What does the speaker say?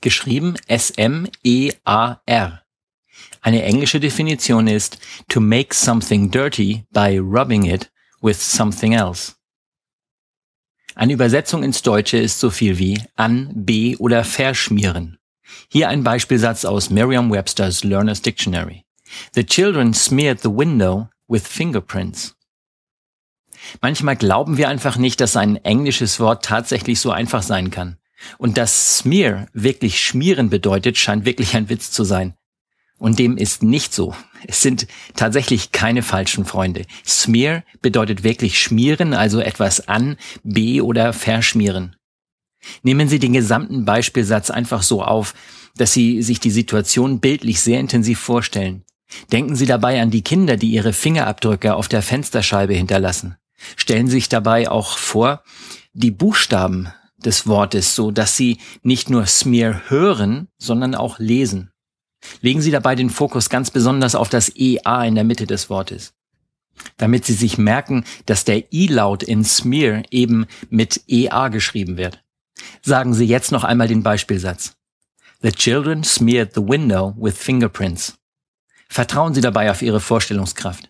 geschrieben S-M-E-A-R. Eine englische Definition ist to make something dirty by rubbing it with something else. Eine Übersetzung ins Deutsche ist so viel wie an, be oder verschmieren. Hier ein Beispielsatz aus Merriam-Webster's Learner's Dictionary. The children smeared the window with fingerprints. Manchmal glauben wir einfach nicht, dass ein englisches Wort tatsächlich so einfach sein kann. Und dass Smear wirklich schmieren bedeutet, scheint wirklich ein Witz zu sein. Und dem ist nicht so. Es sind tatsächlich keine falschen Freunde. Smear bedeutet wirklich schmieren, also etwas an, be oder verschmieren. Nehmen Sie den gesamten Beispielsatz einfach so auf, dass Sie sich die Situation bildlich sehr intensiv vorstellen. Denken Sie dabei an die Kinder, die ihre Fingerabdrücke auf der Fensterscheibe hinterlassen. Stellen Sie sich dabei auch vor, die Buchstaben des Wortes, so dass Sie nicht nur Smear hören, sondern auch lesen. Legen Sie dabei den Fokus ganz besonders auf das EA in der Mitte des Wortes. Damit Sie sich merken, dass der I-Laut in Smear eben mit EA geschrieben wird. Sagen Sie jetzt noch einmal den Beispielsatz. The children smeared the window with fingerprints. Vertrauen Sie dabei auf Ihre Vorstellungskraft.